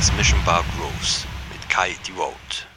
Tracks Mission Bar Grooves mit Kai Devote.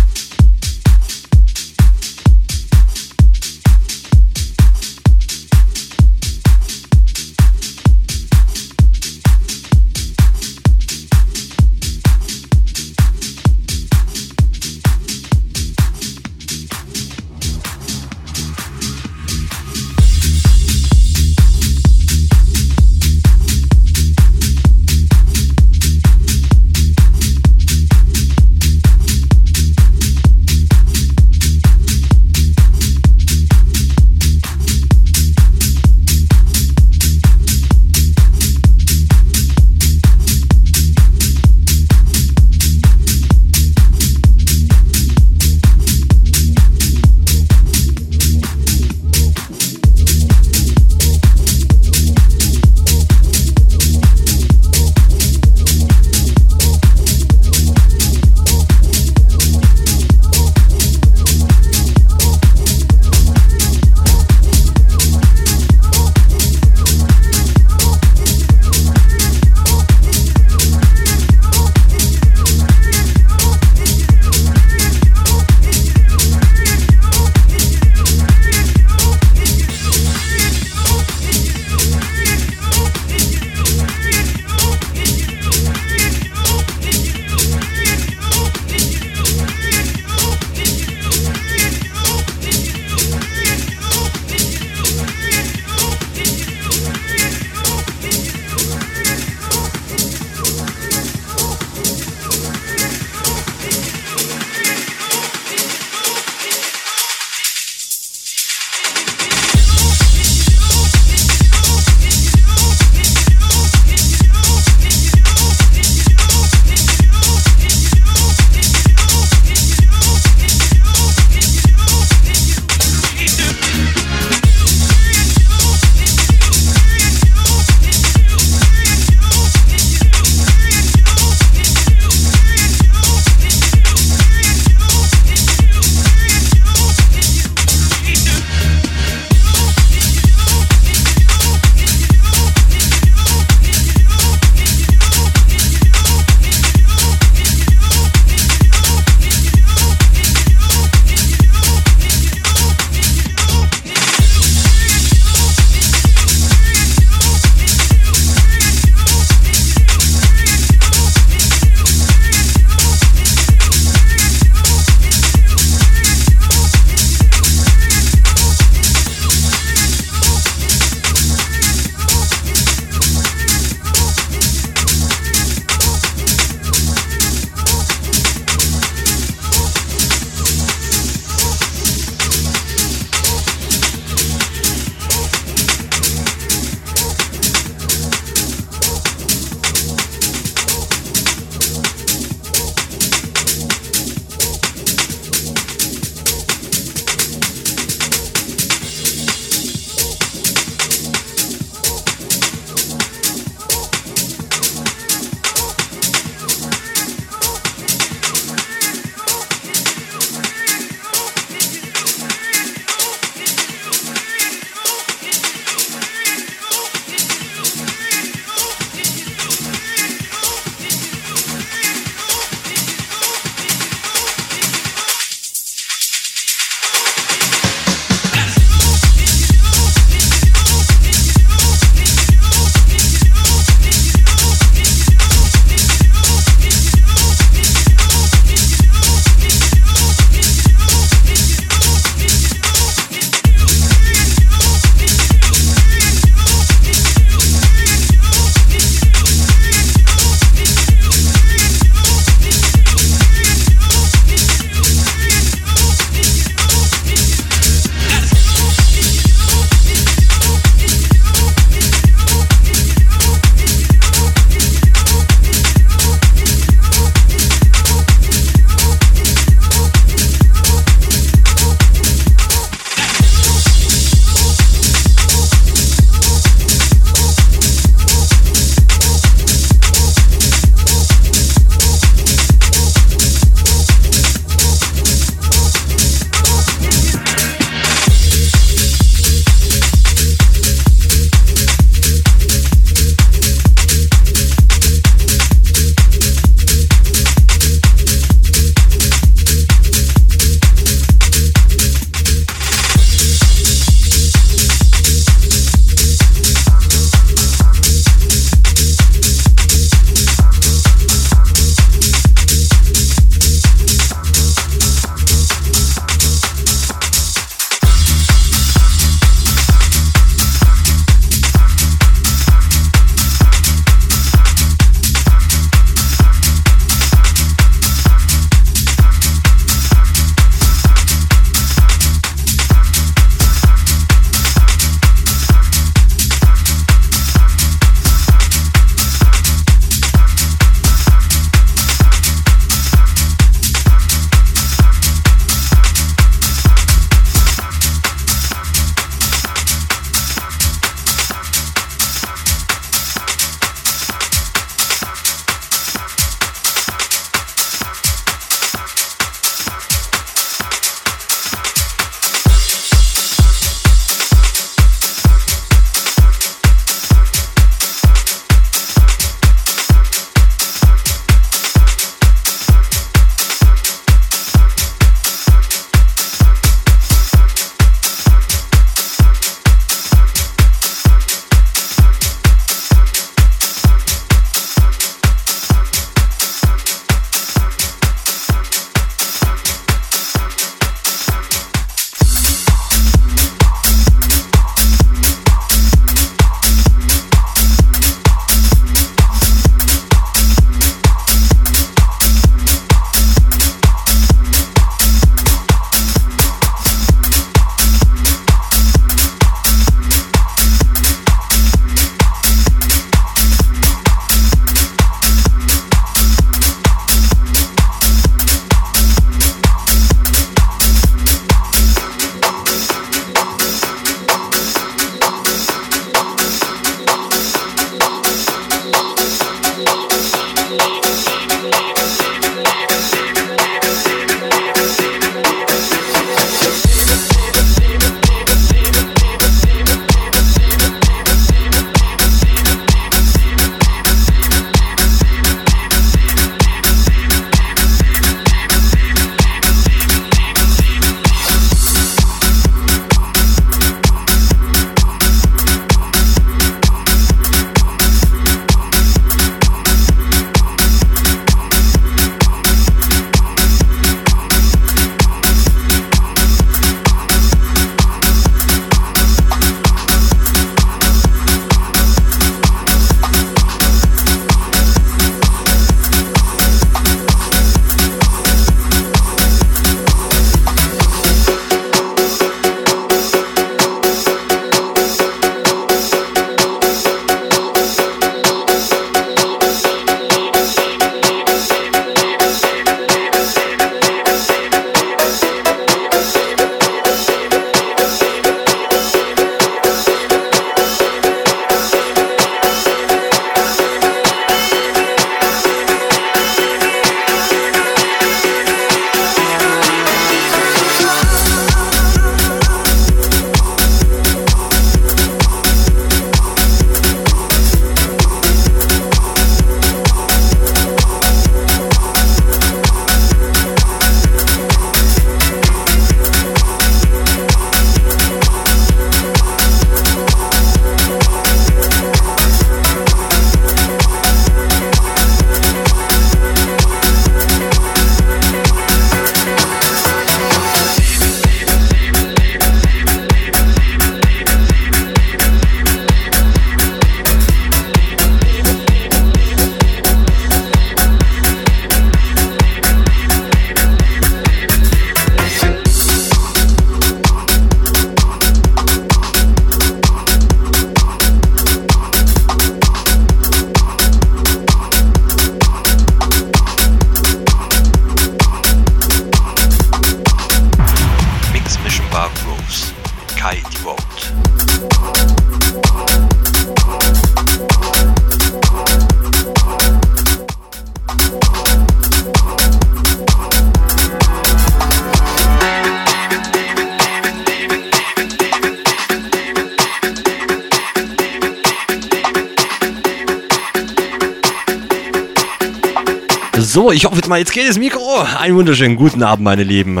So, ich hoffe mal, jetzt geht das Mikro. Einen wunderschönen guten Abend, meine Lieben.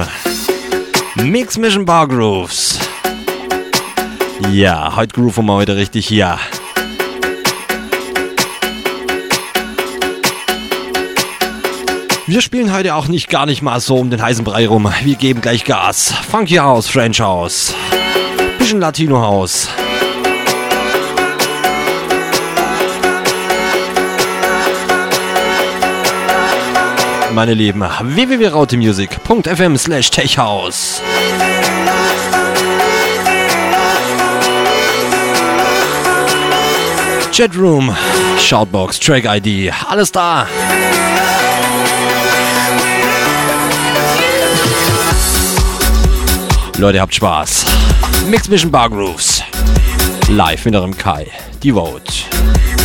Mix Mission Bar Grooves. Ja, heute grooven wir heute richtig hier. Wir spielen heute auch nicht gar nicht mal so um den heißen Brei rum. Wir geben gleich Gas. Funky House, French House. Bisschen Latino House. Meine Lieben, www.rautemusic.fm slash techhouse. Chatroom, Shoutbox, Track ID, alles da. Leute, habt Spaß. Mix Mission Bar Grooves. Live mit eurem Kai. Devote. Meine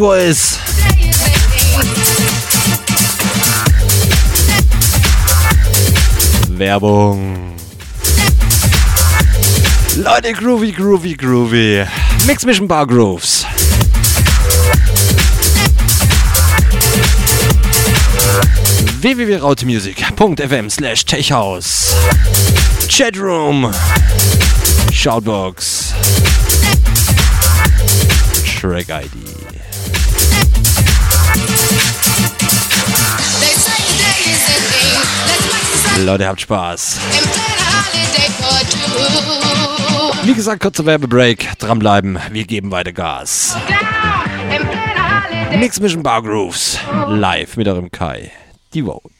23 Uhr ist. Werbung. Leute, groovy, groovy, groovy. Mix Mission Bar Grooves. www.rautemusic.fm slash techhouse Chatroom Shoutbox Track ID. Leute, habt Spaß. Wie gesagt, kurzer Werbebreak. Dranbleiben, wir geben weiter Gas. Mix Mission Bar Grooves. Live mit eurem Kai. Die Vote.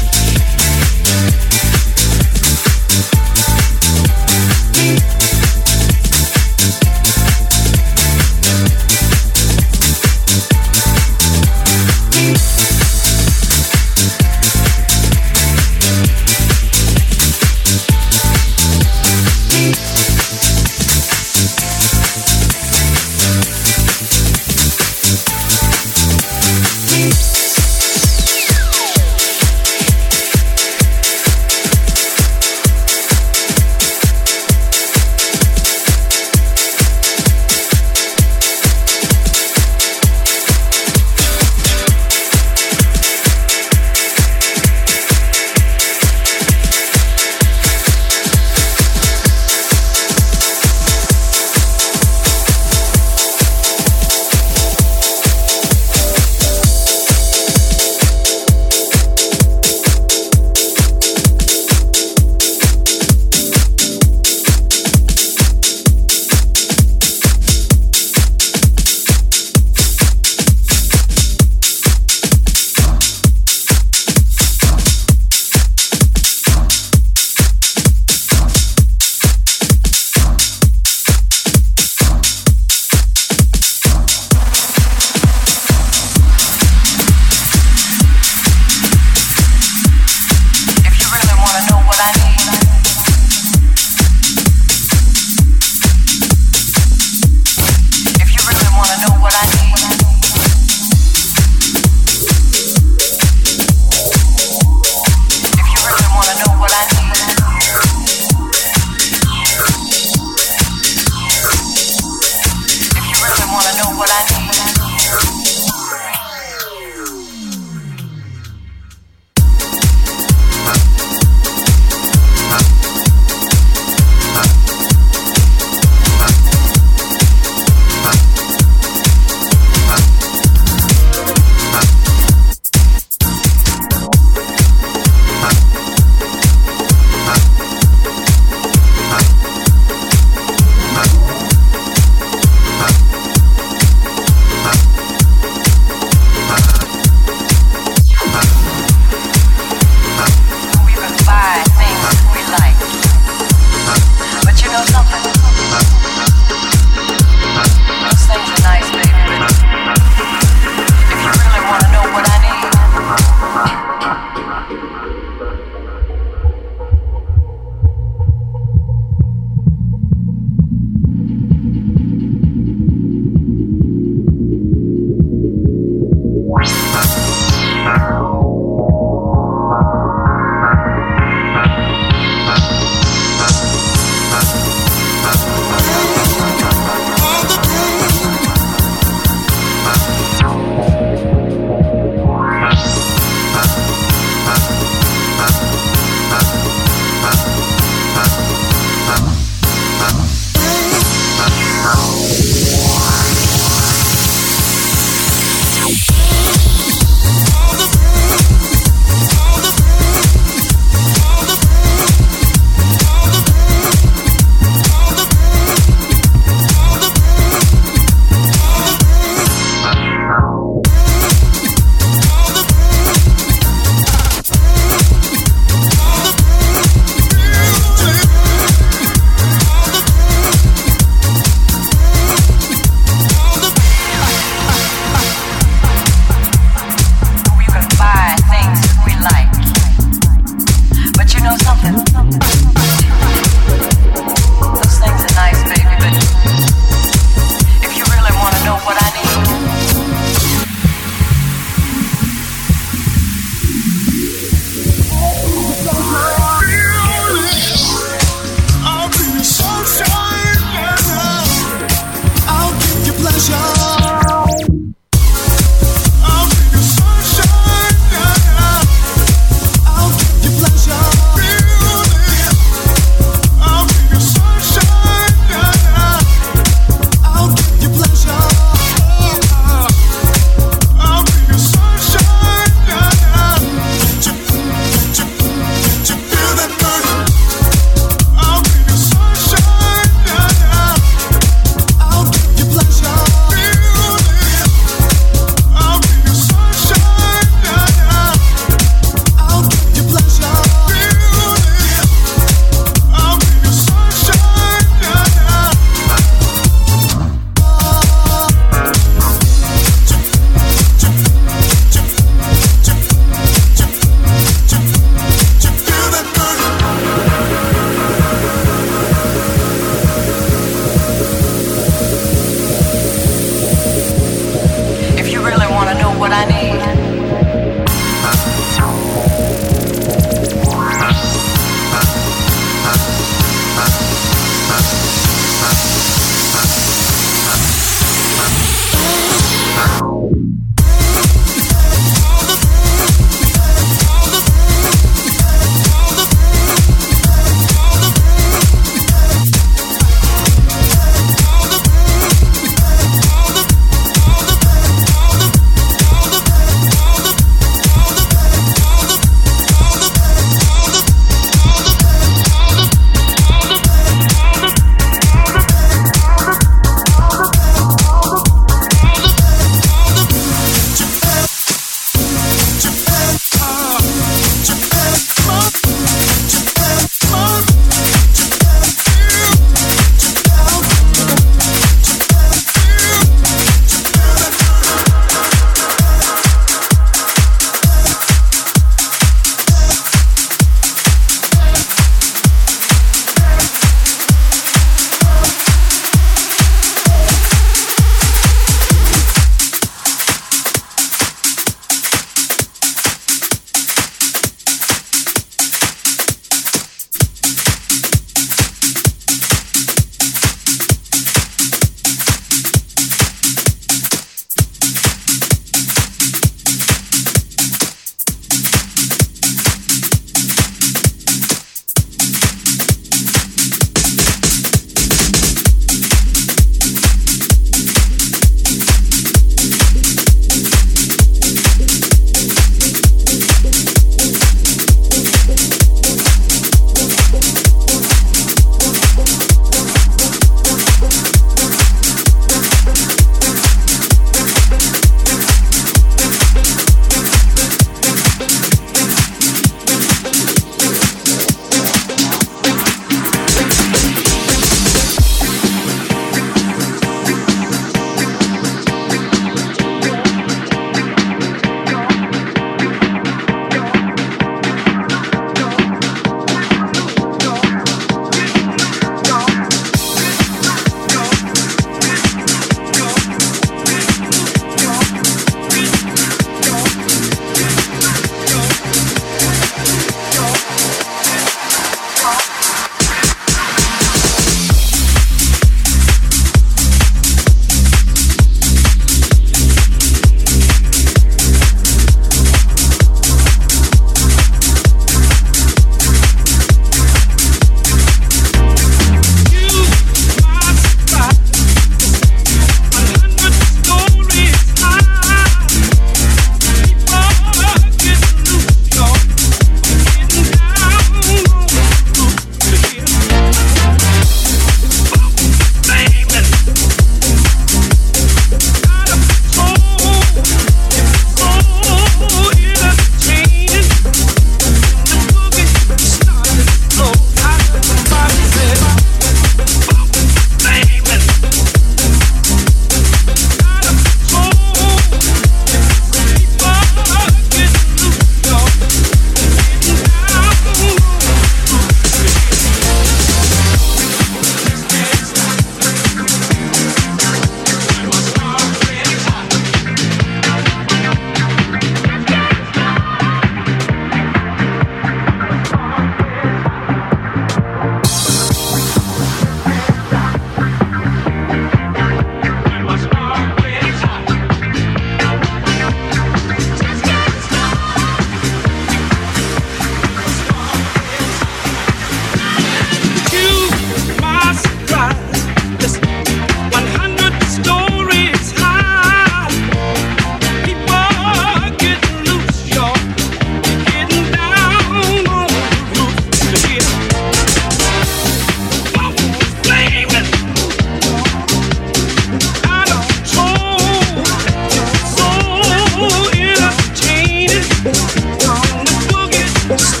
Thank you.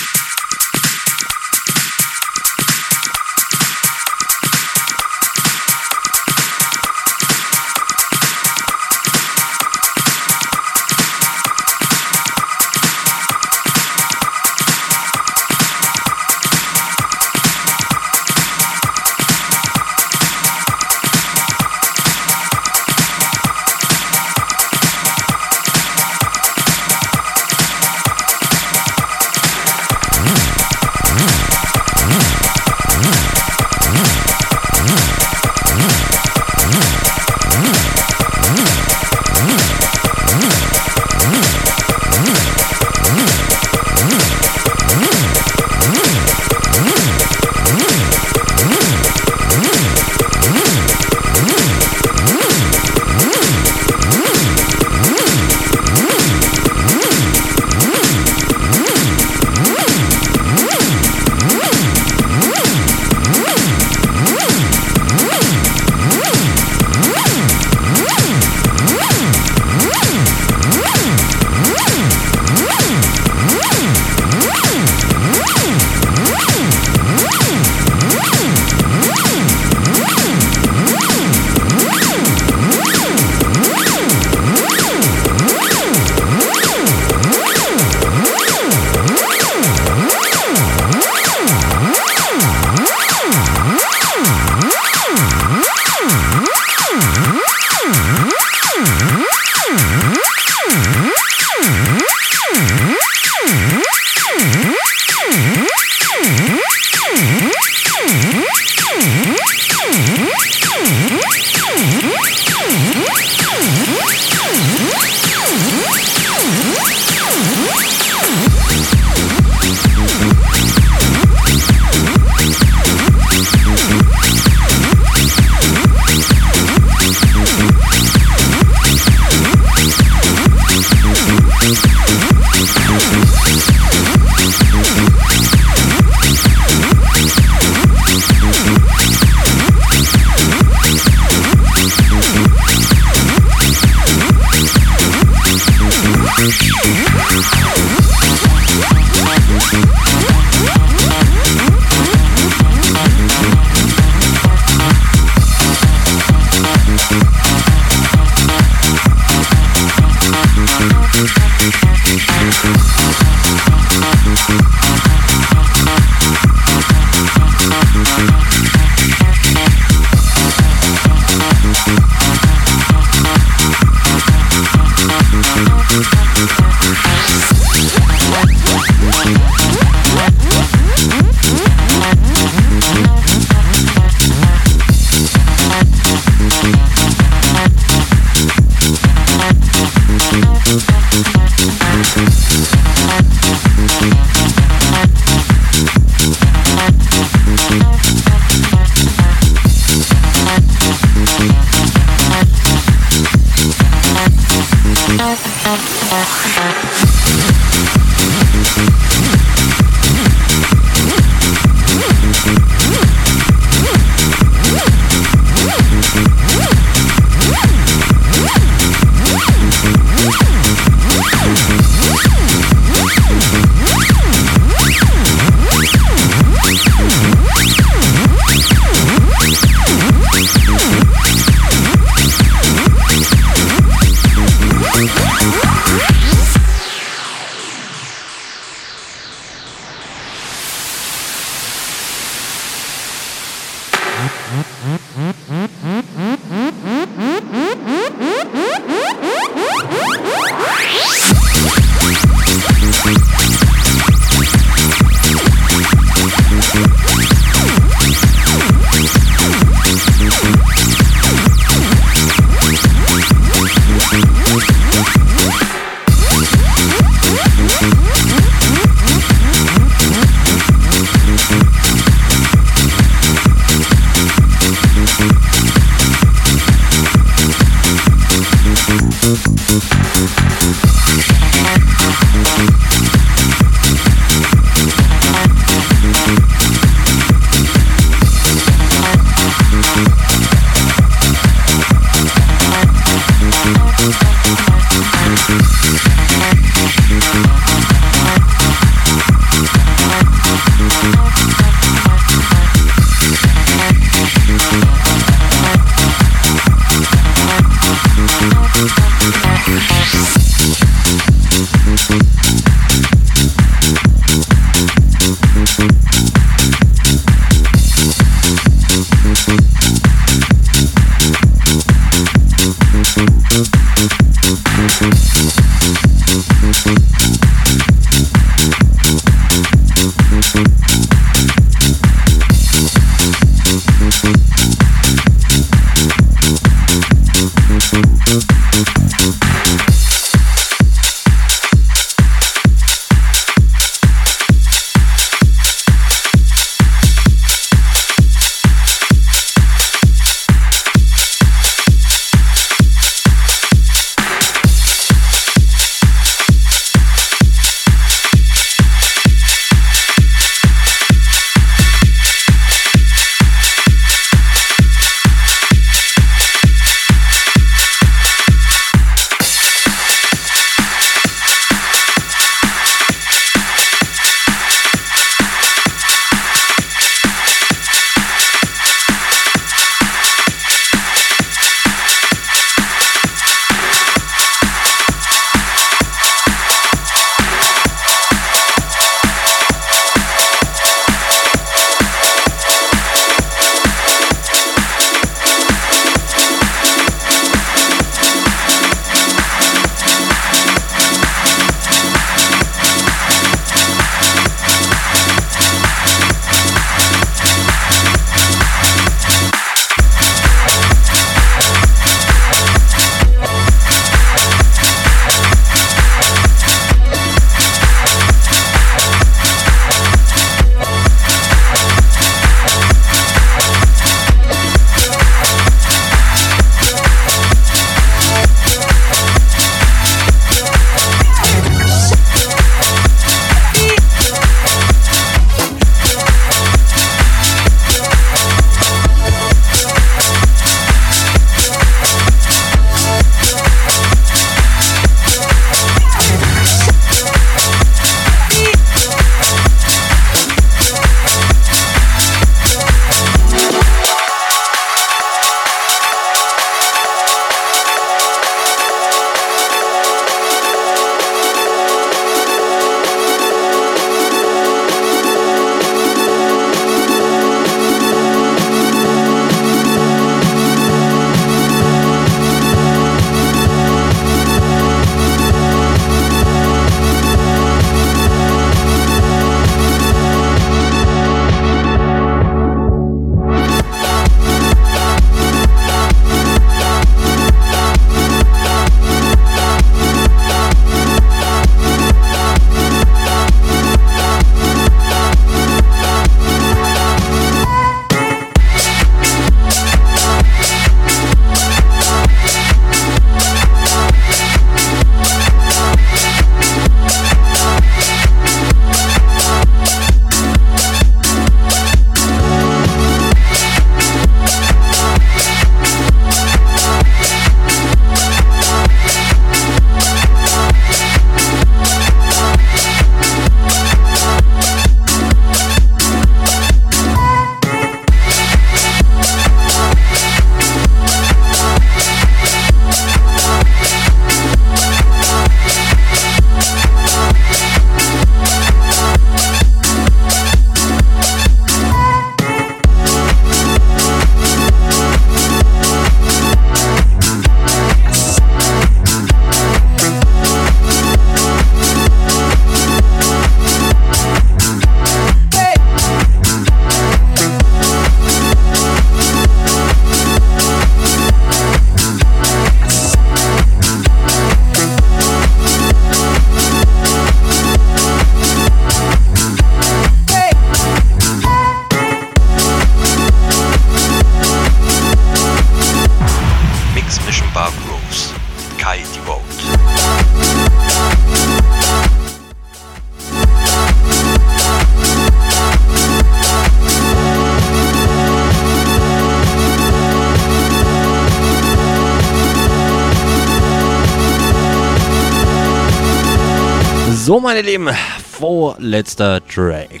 Vorletzter Track.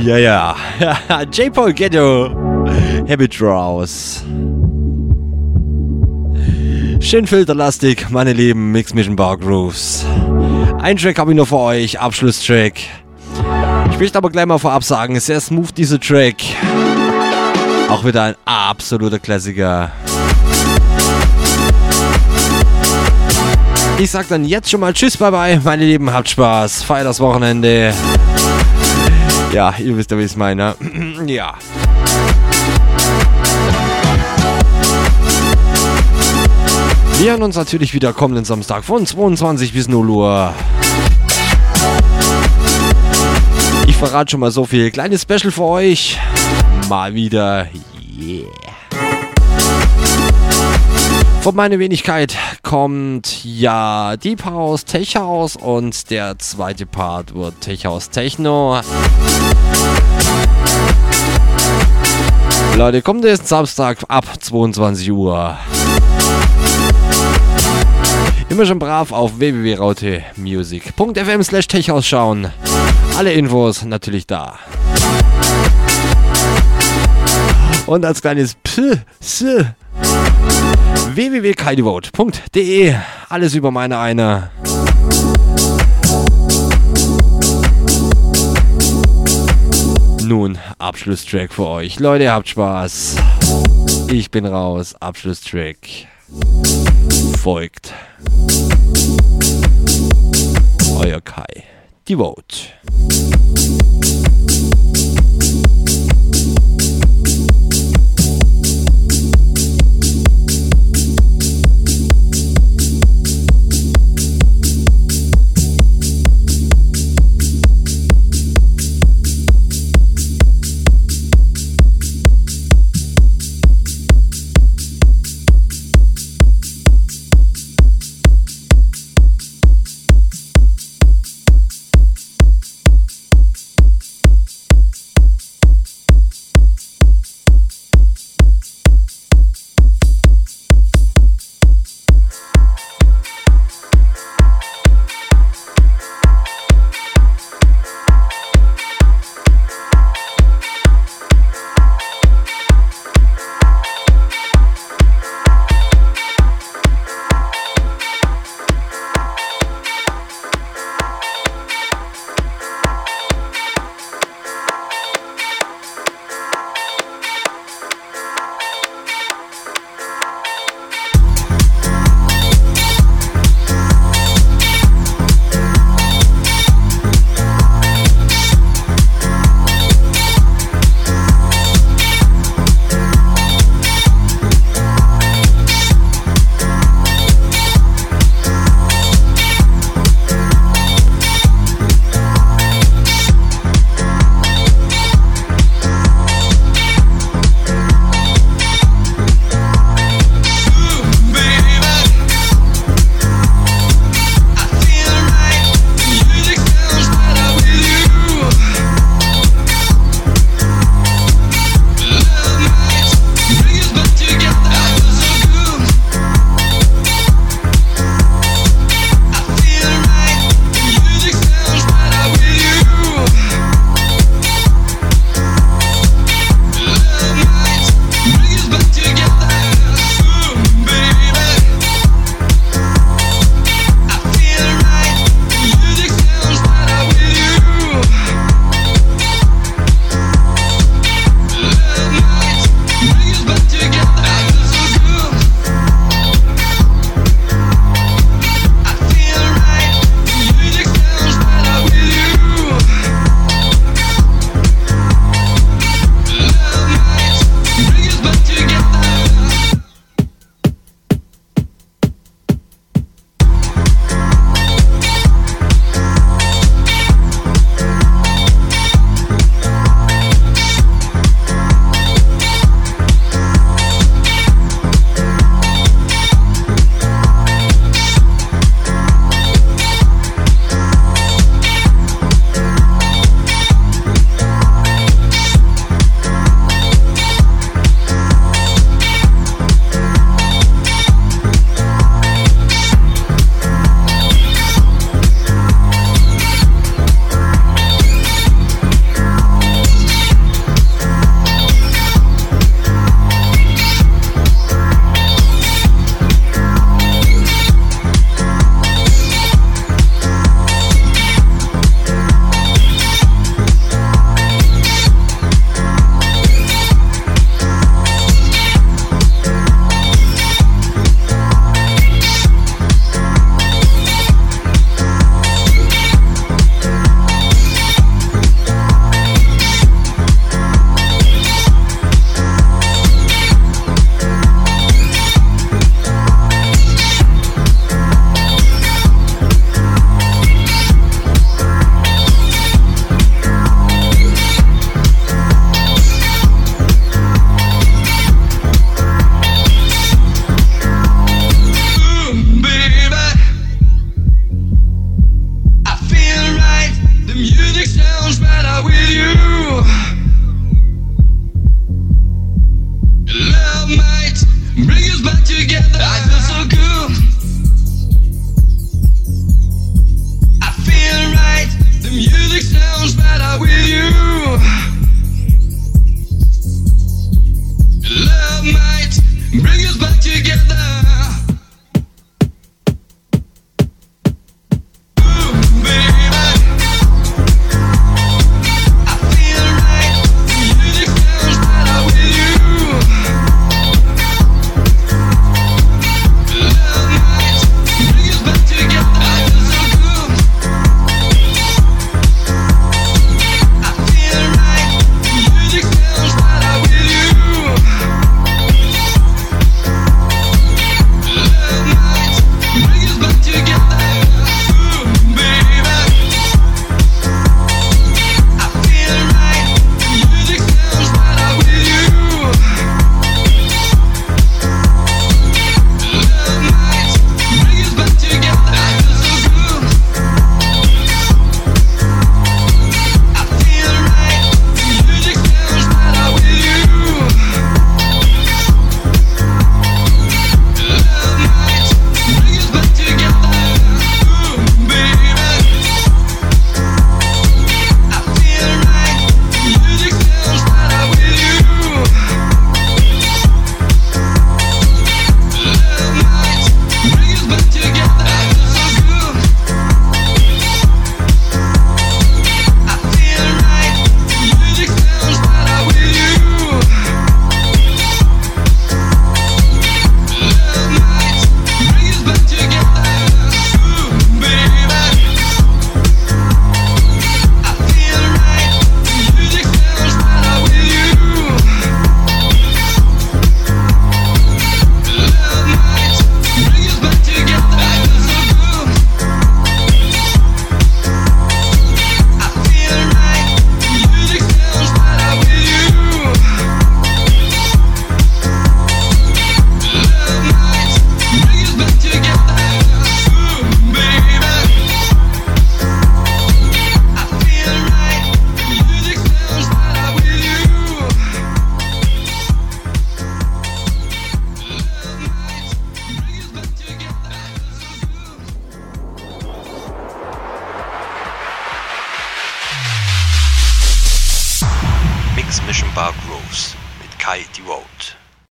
Ja, ja. J. Paul Ghetto. Habit raus. Schön filterlastig, meine lieben Mix Mission Bar Grooves. Ein Track habe ich nur für euch, Abschlusstrack. Ich möchte aber gleich mal vorab sagen, sehr smooth dieser Track. Auch wieder ein absoluter Klassiker. Ich sag dann jetzt schon mal Tschüss, bye bye, meine Lieben, habt Spaß, feiert das Wochenende. Ja, ihr wisst ja, wie ich es meine. ja. Wir hören uns natürlich wieder kommenden Samstag von 22 bis 0 Uhr. Ich verrate schon mal so viel. Kleines Special für euch. Mal wieder. Yeah. Von meiner Wenigkeit kommt ja Deep House, Tech House und der zweite Part wird Tech House Techno. Leute, kommt jetzt Samstag ab 22 Uhr. Immer schon brav auf www.rautemusic.fm slash techhouse schauen. Alle Infos natürlich da. Und als kleines P, S, www.kaidevote.de. Alles über meine eine. Nun, Abschlusstrack für euch. Leute, habt Spaß. Ich bin raus. Abschlusstrack folgt. Euer Kai. Devote.